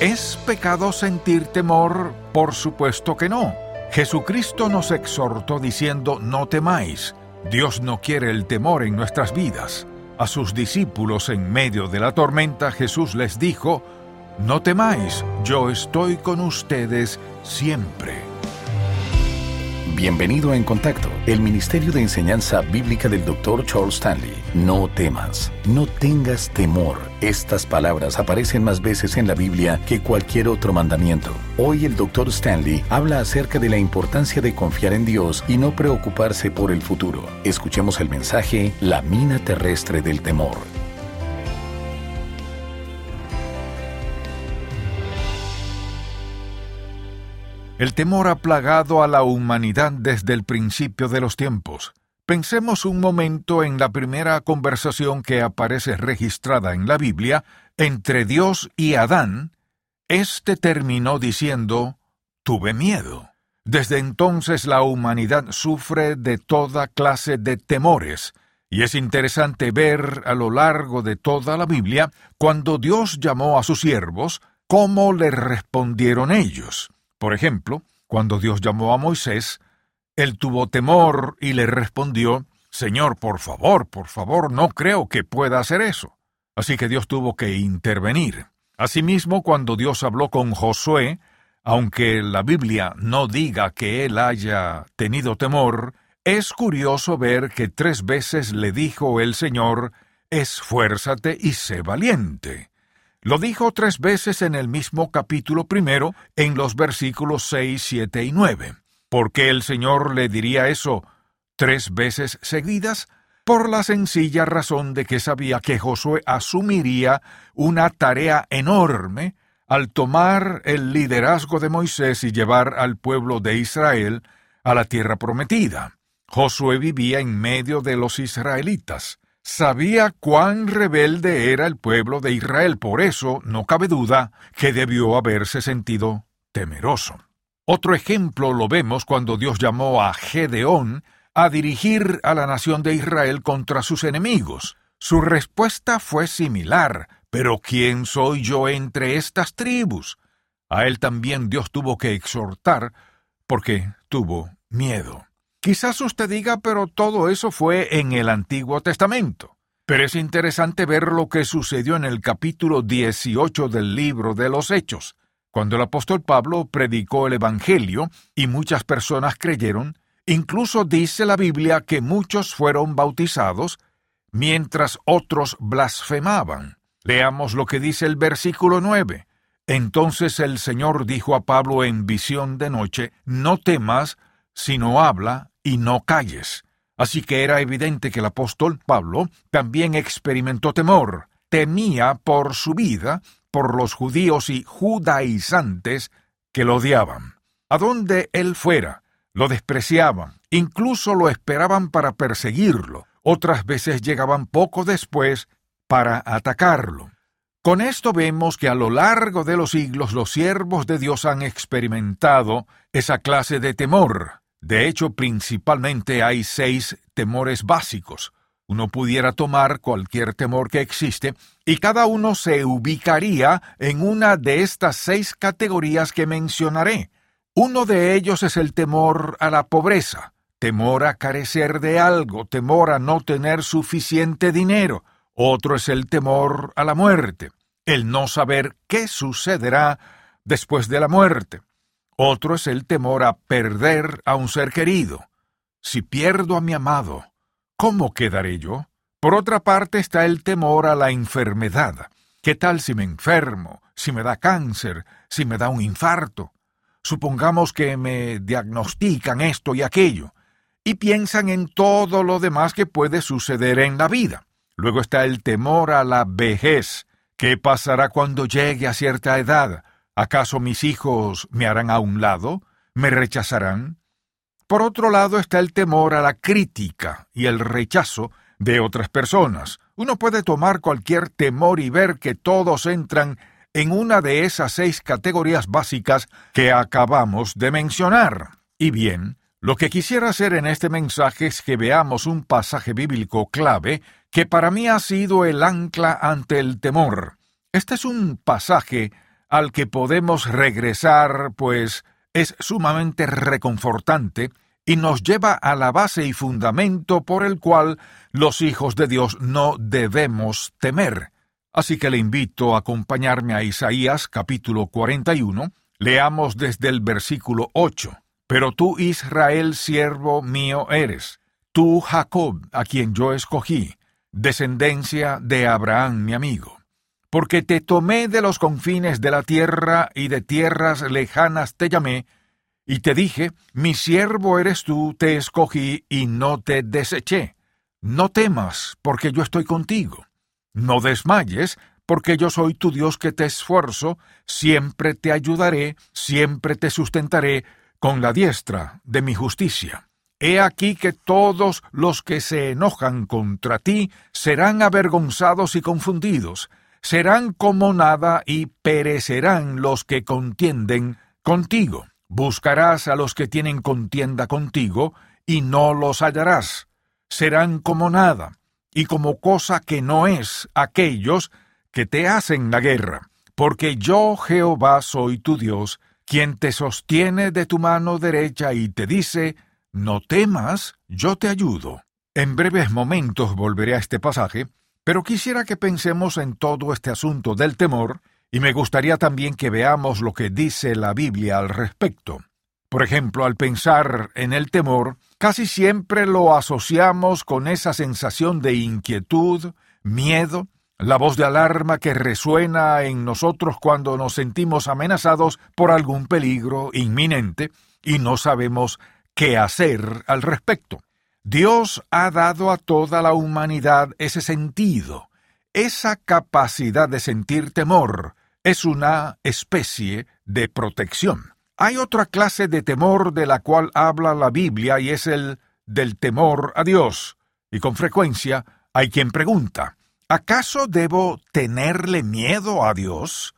¿Es pecado sentir temor? Por supuesto que no. Jesucristo nos exhortó diciendo, no temáis. Dios no quiere el temor en nuestras vidas. A sus discípulos en medio de la tormenta Jesús les dijo, no temáis, yo estoy con ustedes siempre. Bienvenido a En Contacto, el Ministerio de Enseñanza Bíblica del Dr. Charles Stanley. No temas, no tengas temor. Estas palabras aparecen más veces en la Biblia que cualquier otro mandamiento. Hoy el Dr. Stanley habla acerca de la importancia de confiar en Dios y no preocuparse por el futuro. Escuchemos el mensaje La mina terrestre del temor. El temor ha plagado a la humanidad desde el principio de los tiempos. Pensemos un momento en la primera conversación que aparece registrada en la Biblia entre Dios y Adán. Este terminó diciendo, tuve miedo. Desde entonces la humanidad sufre de toda clase de temores, y es interesante ver a lo largo de toda la Biblia, cuando Dios llamó a sus siervos, cómo le respondieron ellos. Por ejemplo, cuando Dios llamó a Moisés, él tuvo temor y le respondió, Señor, por favor, por favor, no creo que pueda hacer eso. Así que Dios tuvo que intervenir. Asimismo, cuando Dios habló con Josué, aunque la Biblia no diga que él haya tenido temor, es curioso ver que tres veces le dijo el Señor, Esfuérzate y sé valiente. Lo dijo tres veces en el mismo capítulo primero, en los versículos 6, 7 y 9. ¿Por qué el Señor le diría eso tres veces seguidas? Por la sencilla razón de que sabía que Josué asumiría una tarea enorme al tomar el liderazgo de Moisés y llevar al pueblo de Israel a la tierra prometida. Josué vivía en medio de los israelitas sabía cuán rebelde era el pueblo de Israel, por eso no cabe duda que debió haberse sentido temeroso. Otro ejemplo lo vemos cuando Dios llamó a Gedeón a dirigir a la nación de Israel contra sus enemigos. Su respuesta fue similar, pero ¿quién soy yo entre estas tribus? A él también Dios tuvo que exhortar porque tuvo miedo. Quizás usted diga, pero todo eso fue en el Antiguo Testamento. Pero es interesante ver lo que sucedió en el capítulo 18 del libro de los Hechos, cuando el apóstol Pablo predicó el Evangelio y muchas personas creyeron, incluso dice la Biblia que muchos fueron bautizados, mientras otros blasfemaban. Leamos lo que dice el versículo 9. Entonces el Señor dijo a Pablo en visión de noche, No temas, sino habla y no calles. Así que era evidente que el apóstol Pablo también experimentó temor, temía por su vida, por los judíos y judaizantes que lo odiaban. A donde él fuera, lo despreciaban, incluso lo esperaban para perseguirlo, otras veces llegaban poco después para atacarlo. Con esto vemos que a lo largo de los siglos los siervos de Dios han experimentado esa clase de temor, de hecho, principalmente hay seis temores básicos. Uno pudiera tomar cualquier temor que existe y cada uno se ubicaría en una de estas seis categorías que mencionaré. Uno de ellos es el temor a la pobreza, temor a carecer de algo, temor a no tener suficiente dinero. Otro es el temor a la muerte, el no saber qué sucederá después de la muerte. Otro es el temor a perder a un ser querido. Si pierdo a mi amado, ¿cómo quedaré yo? Por otra parte está el temor a la enfermedad. ¿Qué tal si me enfermo, si me da cáncer, si me da un infarto? Supongamos que me diagnostican esto y aquello, y piensan en todo lo demás que puede suceder en la vida. Luego está el temor a la vejez. ¿Qué pasará cuando llegue a cierta edad? ¿Acaso mis hijos me harán a un lado? ¿Me rechazarán? Por otro lado está el temor a la crítica y el rechazo de otras personas. Uno puede tomar cualquier temor y ver que todos entran en una de esas seis categorías básicas que acabamos de mencionar. Y bien, lo que quisiera hacer en este mensaje es que veamos un pasaje bíblico clave que para mí ha sido el ancla ante el temor. Este es un pasaje al que podemos regresar, pues es sumamente reconfortante y nos lleva a la base y fundamento por el cual los hijos de Dios no debemos temer. Así que le invito a acompañarme a Isaías capítulo 41, leamos desde el versículo 8. Pero tú, Israel, siervo mío eres, tú, Jacob, a quien yo escogí, descendencia de Abraham, mi amigo. Porque te tomé de los confines de la tierra y de tierras lejanas te llamé, y te dije, mi siervo eres tú, te escogí y no te deseché. No temas, porque yo estoy contigo. No desmayes, porque yo soy tu Dios que te esfuerzo, siempre te ayudaré, siempre te sustentaré con la diestra de mi justicia. He aquí que todos los que se enojan contra ti serán avergonzados y confundidos, serán como nada y perecerán los que contienden contigo. Buscarás a los que tienen contienda contigo, y no los hallarás. Serán como nada, y como cosa que no es aquellos que te hacen la guerra, porque yo Jehová soy tu Dios, quien te sostiene de tu mano derecha y te dice, No temas, yo te ayudo. En breves momentos volveré a este pasaje, pero quisiera que pensemos en todo este asunto del temor, y me gustaría también que veamos lo que dice la Biblia al respecto. Por ejemplo, al pensar en el temor, casi siempre lo asociamos con esa sensación de inquietud, miedo, la voz de alarma que resuena en nosotros cuando nos sentimos amenazados por algún peligro inminente y no sabemos qué hacer al respecto. Dios ha dado a toda la humanidad ese sentido, esa capacidad de sentir temor, es una especie de protección. Hay otra clase de temor de la cual habla la Biblia y es el del temor a Dios. Y con frecuencia hay quien pregunta, ¿Acaso debo tenerle miedo a Dios?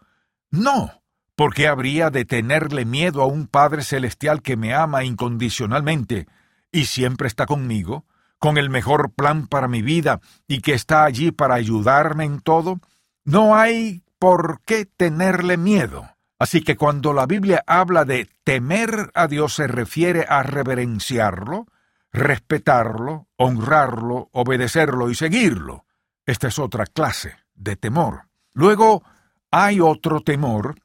No, porque habría de tenerle miedo a un Padre Celestial que me ama incondicionalmente y siempre está conmigo, con el mejor plan para mi vida y que está allí para ayudarme en todo? No hay por qué tenerle miedo. Así que cuando la Biblia habla de temer a Dios se refiere a reverenciarlo, respetarlo, honrarlo, obedecerlo y seguirlo. Esta es otra clase de temor. Luego hay otro temor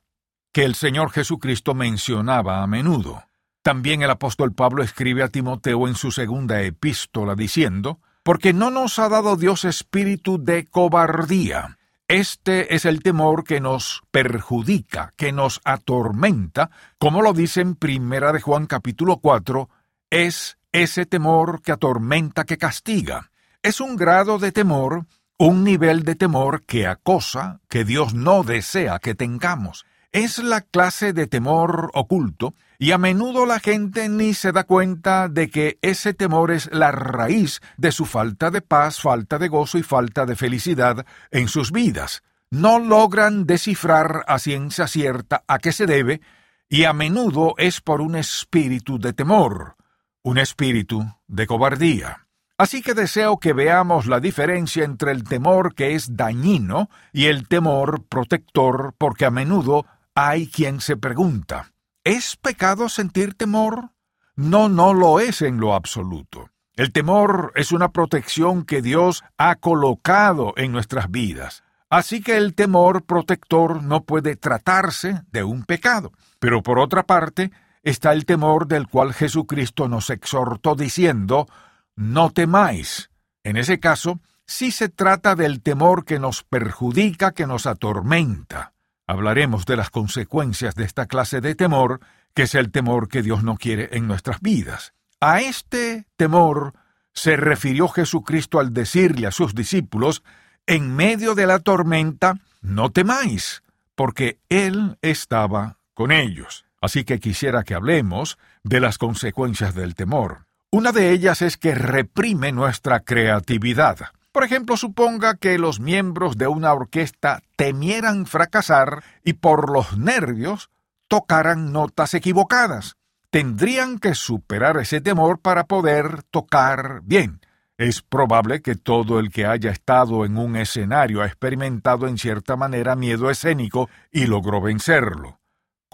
que el Señor Jesucristo mencionaba a menudo. También el apóstol Pablo escribe a Timoteo en su segunda epístola diciendo, porque no nos ha dado Dios espíritu de cobardía. Este es el temor que nos perjudica, que nos atormenta, como lo dice en Primera de Juan capítulo 4, es ese temor que atormenta, que castiga. Es un grado de temor un nivel de temor que acosa, que Dios no desea que tengamos. Es la clase de temor oculto, y a menudo la gente ni se da cuenta de que ese temor es la raíz de su falta de paz, falta de gozo y falta de felicidad en sus vidas. No logran descifrar a ciencia cierta a qué se debe, y a menudo es por un espíritu de temor, un espíritu de cobardía. Así que deseo que veamos la diferencia entre el temor que es dañino y el temor protector, porque a menudo hay quien se pregunta, ¿es pecado sentir temor? No, no lo es en lo absoluto. El temor es una protección que Dios ha colocado en nuestras vidas. Así que el temor protector no puede tratarse de un pecado. Pero por otra parte, está el temor del cual Jesucristo nos exhortó diciendo, no temáis. En ese caso, sí se trata del temor que nos perjudica, que nos atormenta. Hablaremos de las consecuencias de esta clase de temor, que es el temor que Dios no quiere en nuestras vidas. A este temor se refirió Jesucristo al decirle a sus discípulos, en medio de la tormenta, no temáis, porque Él estaba con ellos. Así que quisiera que hablemos de las consecuencias del temor. Una de ellas es que reprime nuestra creatividad. Por ejemplo, suponga que los miembros de una orquesta temieran fracasar y por los nervios tocaran notas equivocadas. Tendrían que superar ese temor para poder tocar bien. Es probable que todo el que haya estado en un escenario ha experimentado en cierta manera miedo escénico y logró vencerlo.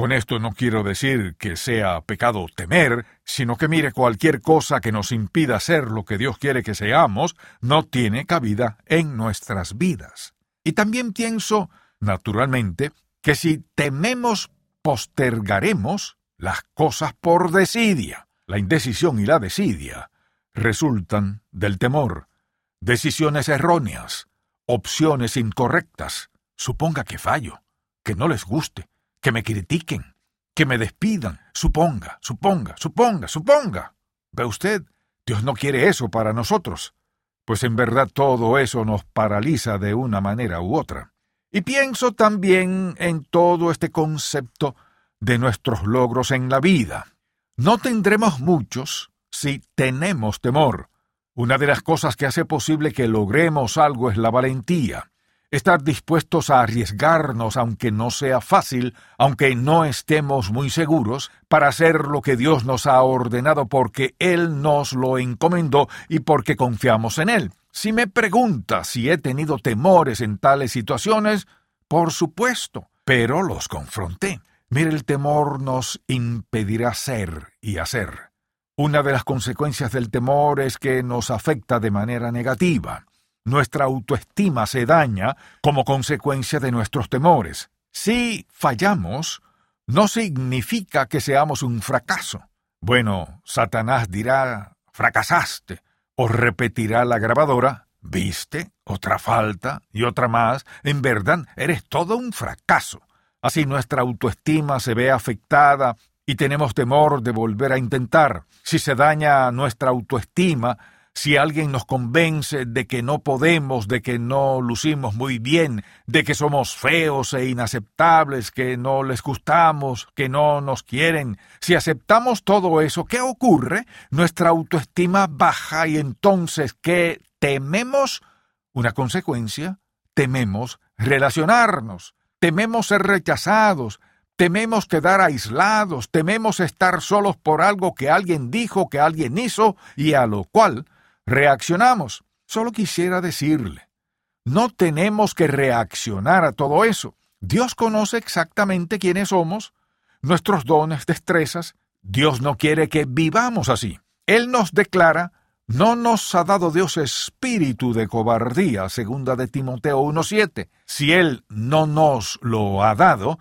Con esto no quiero decir que sea pecado temer, sino que mire cualquier cosa que nos impida ser lo que Dios quiere que seamos, no tiene cabida en nuestras vidas. Y también pienso, naturalmente, que si tememos, postergaremos las cosas por desidia. La indecisión y la desidia resultan del temor, decisiones erróneas, opciones incorrectas. Suponga que fallo, que no les guste, que me critiquen, que me despidan. Suponga, suponga, suponga, suponga. ¿Ve usted? Dios no quiere eso para nosotros, pues en verdad todo eso nos paraliza de una manera u otra. Y pienso también en todo este concepto de nuestros logros en la vida. No tendremos muchos, si tenemos temor. Una de las cosas que hace posible que logremos algo es la valentía. Estar dispuestos a arriesgarnos aunque no sea fácil, aunque no estemos muy seguros, para hacer lo que Dios nos ha ordenado porque Él nos lo encomendó y porque confiamos en Él. Si me pregunta si he tenido temores en tales situaciones, por supuesto, pero los confronté. Mire, el temor nos impedirá ser y hacer. Una de las consecuencias del temor es que nos afecta de manera negativa. Nuestra autoestima se daña como consecuencia de nuestros temores. Si fallamos, no significa que seamos un fracaso. Bueno, Satanás dirá, fracasaste, o repetirá la grabadora, viste, otra falta y otra más, en verdad eres todo un fracaso. Así nuestra autoestima se ve afectada y tenemos temor de volver a intentar. Si se daña nuestra autoestima, si alguien nos convence de que no podemos, de que no lucimos muy bien, de que somos feos e inaceptables, que no les gustamos, que no nos quieren, si aceptamos todo eso, ¿qué ocurre? Nuestra autoestima baja y entonces, ¿qué tememos? Una consecuencia, tememos relacionarnos, tememos ser rechazados, Tememos quedar aislados, tememos estar solos por algo que alguien dijo, que alguien hizo y a lo cual reaccionamos. Solo quisiera decirle, no tenemos que reaccionar a todo eso. Dios conoce exactamente quiénes somos, nuestros dones, destrezas. Dios no quiere que vivamos así. Él nos declara, no nos ha dado Dios espíritu de cobardía, segunda de Timoteo 1.7. Si Él no nos lo ha dado,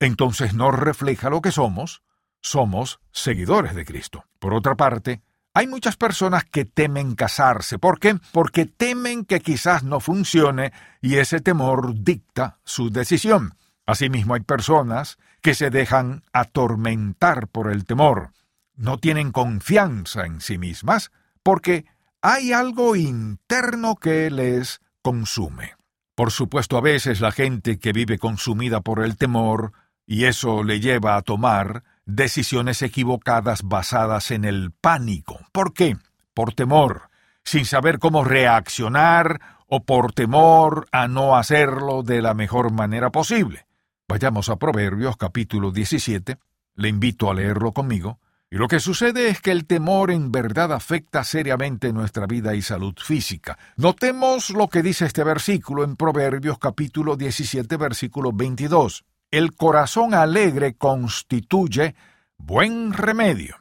entonces no refleja lo que somos, somos seguidores de Cristo. Por otra parte, hay muchas personas que temen casarse. ¿Por qué? Porque temen que quizás no funcione y ese temor dicta su decisión. Asimismo, hay personas que se dejan atormentar por el temor. No tienen confianza en sí mismas porque hay algo interno que les consume. Por supuesto, a veces la gente que vive consumida por el temor y eso le lleva a tomar decisiones equivocadas basadas en el pánico. ¿Por qué? Por temor, sin saber cómo reaccionar o por temor a no hacerlo de la mejor manera posible. Vayamos a Proverbios capítulo 17, le invito a leerlo conmigo, y lo que sucede es que el temor en verdad afecta seriamente nuestra vida y salud física. Notemos lo que dice este versículo en Proverbios capítulo 17 versículo 22 el corazón alegre constituye buen remedio,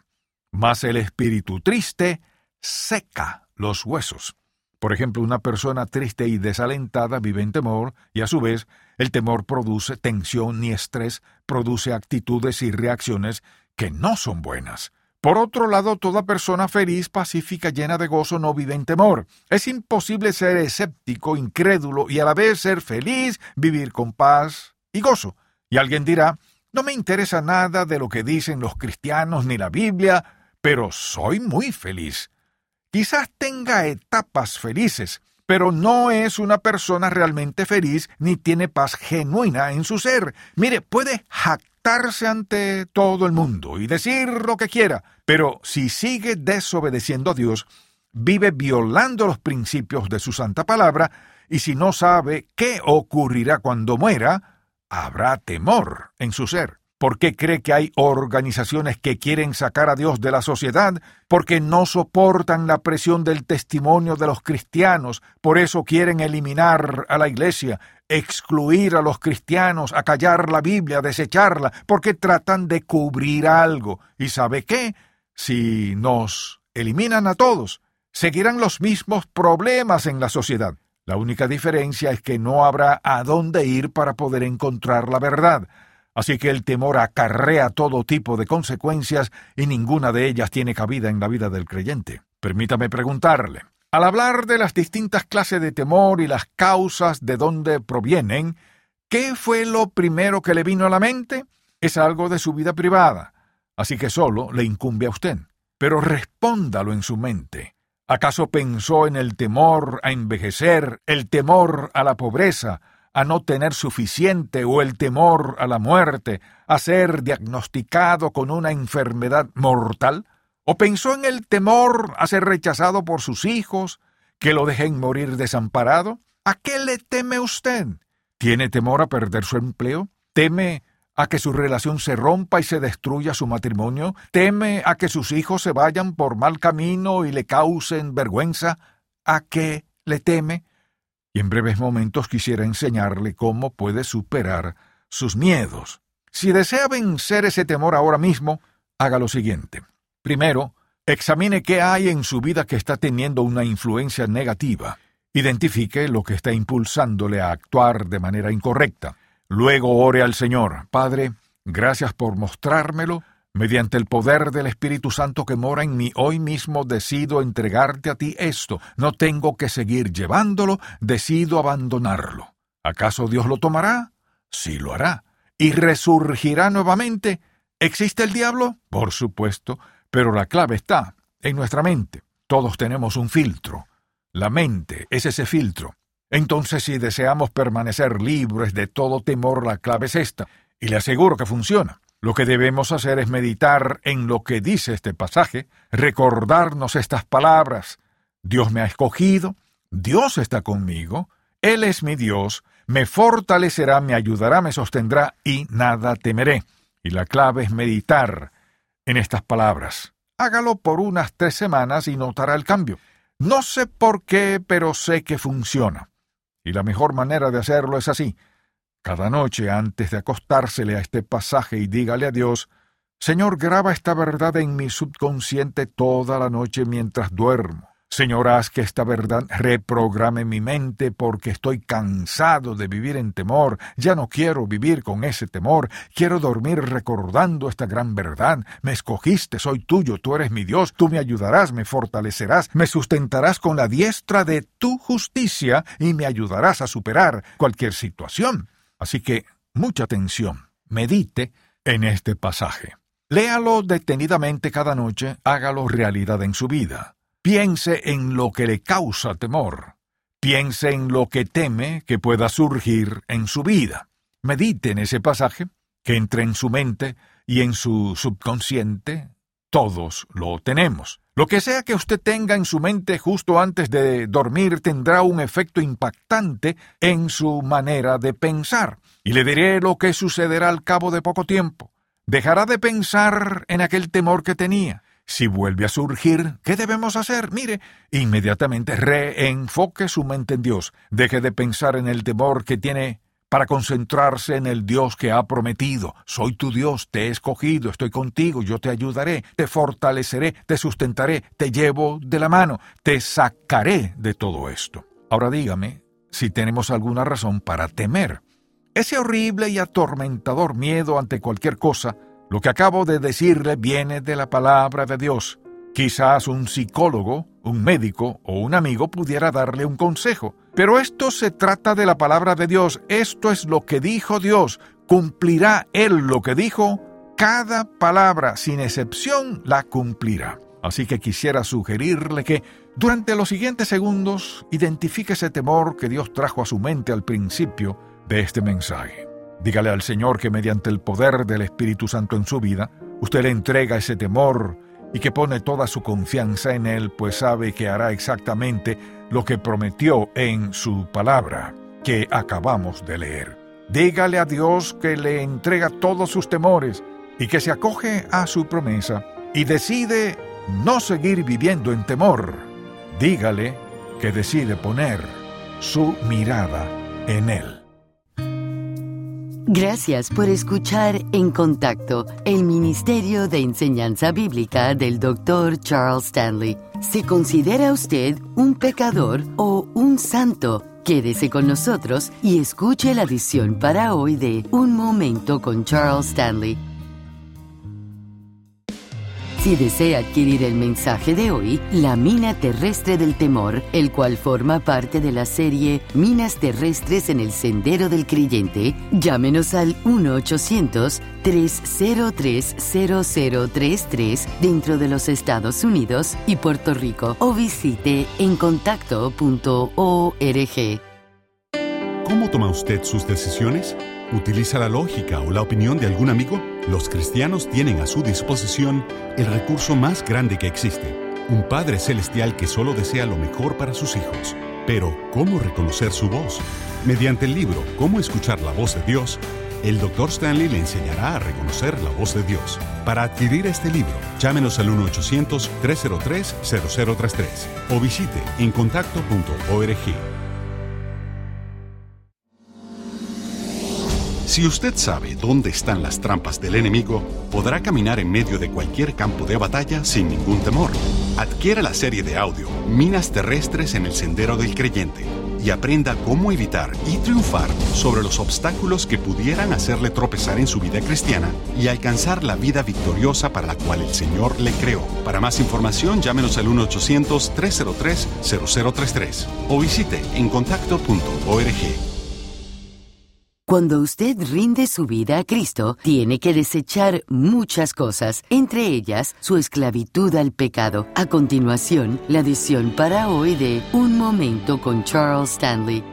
mas el espíritu triste seca los huesos. Por ejemplo, una persona triste y desalentada vive en temor y a su vez el temor produce tensión y estrés, produce actitudes y reacciones que no son buenas. Por otro lado, toda persona feliz, pacífica, llena de gozo no vive en temor. Es imposible ser escéptico, incrédulo y a la vez ser feliz, vivir con paz y gozo. Y alguien dirá, no me interesa nada de lo que dicen los cristianos ni la Biblia, pero soy muy feliz. Quizás tenga etapas felices, pero no es una persona realmente feliz ni tiene paz genuina en su ser. Mire, puede jactarse ante todo el mundo y decir lo que quiera, pero si sigue desobedeciendo a Dios, vive violando los principios de su santa palabra, y si no sabe qué ocurrirá cuando muera, habrá temor en su ser. ¿Por qué cree que hay organizaciones que quieren sacar a Dios de la sociedad? Porque no soportan la presión del testimonio de los cristianos, por eso quieren eliminar a la iglesia, excluir a los cristianos, acallar la Biblia, desecharla, porque tratan de cubrir algo. ¿Y sabe qué? Si nos eliminan a todos, seguirán los mismos problemas en la sociedad. La única diferencia es que no habrá a dónde ir para poder encontrar la verdad. Así que el temor acarrea todo tipo de consecuencias y ninguna de ellas tiene cabida en la vida del creyente. Permítame preguntarle, al hablar de las distintas clases de temor y las causas de dónde provienen, ¿qué fue lo primero que le vino a la mente? Es algo de su vida privada, así que solo le incumbe a usted. Pero respóndalo en su mente. ¿Acaso pensó en el temor a envejecer, el temor a la pobreza, a no tener suficiente o el temor a la muerte, a ser diagnosticado con una enfermedad mortal? ¿O pensó en el temor a ser rechazado por sus hijos, que lo dejen morir desamparado? ¿A qué le teme usted? ¿Tiene temor a perder su empleo? ¿Teme a que su relación se rompa y se destruya su matrimonio? ¿Teme a que sus hijos se vayan por mal camino y le causen vergüenza? ¿A qué le teme? y en breves momentos quisiera enseñarle cómo puede superar sus miedos. Si desea vencer ese temor ahora mismo, haga lo siguiente. Primero, examine qué hay en su vida que está teniendo una influencia negativa. Identifique lo que está impulsándole a actuar de manera incorrecta. Luego ore al Señor. Padre, gracias por mostrármelo Mediante el poder del Espíritu Santo que mora en mí, hoy mismo decido entregarte a ti esto. No tengo que seguir llevándolo, decido abandonarlo. ¿Acaso Dios lo tomará? Sí lo hará. ¿Y resurgirá nuevamente? ¿Existe el diablo? Por supuesto, pero la clave está en nuestra mente. Todos tenemos un filtro. La mente es ese filtro. Entonces, si deseamos permanecer libres de todo temor, la clave es esta, y le aseguro que funciona. Lo que debemos hacer es meditar en lo que dice este pasaje, recordarnos estas palabras. Dios me ha escogido, Dios está conmigo, Él es mi Dios, me fortalecerá, me ayudará, me sostendrá y nada temeré. Y la clave es meditar en estas palabras. Hágalo por unas tres semanas y notará el cambio. No sé por qué, pero sé que funciona. Y la mejor manera de hacerlo es así, cada noche antes de acostársele a este pasaje y dígale a Dios, Señor, graba esta verdad en mi subconsciente toda la noche mientras duermo. Señor, haz que esta verdad reprograme mi mente porque estoy cansado de vivir en temor. Ya no quiero vivir con ese temor. Quiero dormir recordando esta gran verdad. Me escogiste, soy tuyo, tú eres mi Dios. Tú me ayudarás, me fortalecerás, me sustentarás con la diestra de tu justicia y me ayudarás a superar cualquier situación. Así que mucha atención, medite en este pasaje. Léalo detenidamente cada noche, hágalo realidad en su vida. Piense en lo que le causa temor. Piense en lo que teme que pueda surgir en su vida. Medite en ese pasaje, que entre en su mente y en su subconsciente. Todos lo tenemos. Lo que sea que usted tenga en su mente justo antes de dormir tendrá un efecto impactante en su manera de pensar. Y le diré lo que sucederá al cabo de poco tiempo. Dejará de pensar en aquel temor que tenía. Si vuelve a surgir, ¿qué debemos hacer? Mire, inmediatamente reenfoque su mente en Dios. Deje de pensar en el temor que tiene para concentrarse en el Dios que ha prometido. Soy tu Dios, te he escogido, estoy contigo, yo te ayudaré, te fortaleceré, te sustentaré, te llevo de la mano, te sacaré de todo esto. Ahora dígame si tenemos alguna razón para temer. Ese horrible y atormentador miedo ante cualquier cosa, lo que acabo de decirle viene de la palabra de Dios. Quizás un psicólogo, un médico o un amigo pudiera darle un consejo, pero esto se trata de la palabra de Dios, esto es lo que dijo Dios, cumplirá Él lo que dijo, cada palabra sin excepción la cumplirá. Así que quisiera sugerirle que durante los siguientes segundos identifique ese temor que Dios trajo a su mente al principio de este mensaje. Dígale al Señor que mediante el poder del Espíritu Santo en su vida, usted le entrega ese temor, y que pone toda su confianza en Él, pues sabe que hará exactamente lo que prometió en su palabra, que acabamos de leer. Dígale a Dios que le entrega todos sus temores y que se acoge a su promesa y decide no seguir viviendo en temor. Dígale que decide poner su mirada en Él. Gracias por escuchar En Contacto, el Ministerio de Enseñanza Bíblica del Dr. Charles Stanley. ¿Se considera usted un pecador o un santo? Quédese con nosotros y escuche la edición para hoy de Un Momento con Charles Stanley si desea adquirir el mensaje de hoy, La mina terrestre del temor, el cual forma parte de la serie Minas terrestres en el sendero del creyente, llámenos al 1-800-303-0033 dentro de los Estados Unidos y Puerto Rico o visite encontacto.org. ¿Cómo toma usted sus decisiones? ¿Utiliza la lógica o la opinión de algún amigo? Los cristianos tienen a su disposición el recurso más grande que existe, un Padre Celestial que solo desea lo mejor para sus hijos. Pero, ¿cómo reconocer su voz? Mediante el libro Cómo escuchar la voz de Dios, el Dr. Stanley le enseñará a reconocer la voz de Dios. Para adquirir este libro, llámenos al 1-800-303-0033 o visite encontacto.org. Si usted sabe dónde están las trampas del enemigo, podrá caminar en medio de cualquier campo de batalla sin ningún temor. Adquiera la serie de audio Minas Terrestres en el Sendero del Creyente y aprenda cómo evitar y triunfar sobre los obstáculos que pudieran hacerle tropezar en su vida cristiana y alcanzar la vida victoriosa para la cual el Señor le creó. Para más información, llámenos al 1-800-303-0033 o visite encontacto.org. Cuando usted rinde su vida a Cristo, tiene que desechar muchas cosas, entre ellas su esclavitud al pecado. A continuación, la edición para hoy de Un Momento con Charles Stanley.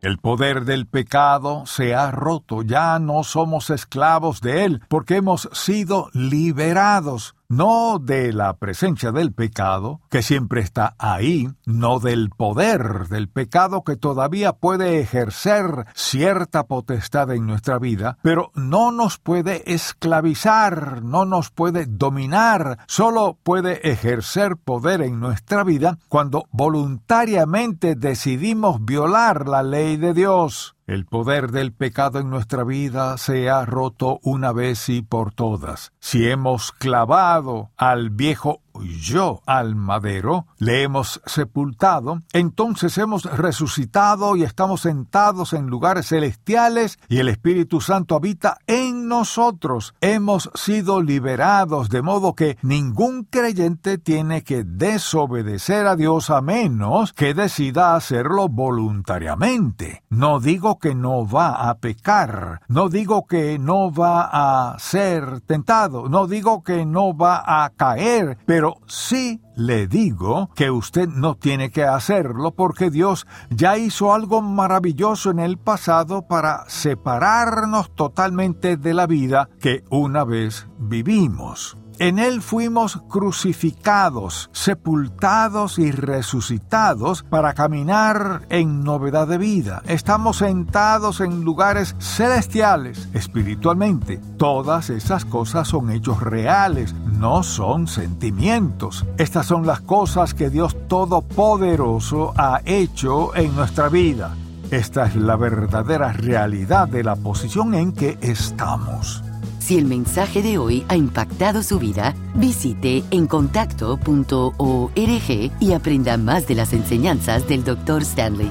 El poder del pecado se ha roto, ya no somos esclavos de él, porque hemos sido liberados no de la presencia del pecado, que siempre está ahí, no del poder del pecado que todavía puede ejercer cierta potestad en nuestra vida, pero no nos puede esclavizar, no nos puede dominar, solo puede ejercer poder en nuestra vida cuando voluntariamente decidimos violar la ley de Dios. El poder del pecado en nuestra vida se ha roto una vez y por todas. Si hemos clavado al viejo yo al madero, le hemos sepultado, entonces hemos resucitado y estamos sentados en lugares celestiales y el Espíritu Santo habita en nosotros. Hemos sido liberados, de modo que ningún creyente tiene que desobedecer a Dios a menos que decida hacerlo voluntariamente. No digo que no va a pecar, no digo que no va a ser tentado, no digo que no va a caer, pero sí le digo que usted no tiene que hacerlo porque Dios ya hizo algo maravilloso en el pasado para separarnos totalmente de la vida que una vez vivimos. En Él fuimos crucificados, sepultados y resucitados para caminar en novedad de vida. Estamos sentados en lugares celestiales espiritualmente. Todas esas cosas son hechos reales, no son sentimientos. Estas son las cosas que Dios Todopoderoso ha hecho en nuestra vida. Esta es la verdadera realidad de la posición en que estamos. Si el mensaje de hoy ha impactado su vida, visite encontacto.org y aprenda más de las enseñanzas del Dr. Stanley.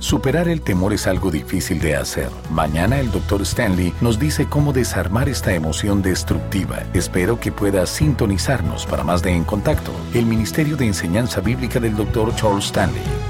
Superar el temor es algo difícil de hacer. Mañana el Dr. Stanley nos dice cómo desarmar esta emoción destructiva. Espero que pueda sintonizarnos para más de En Contacto, el Ministerio de Enseñanza Bíblica del Dr. Charles Stanley.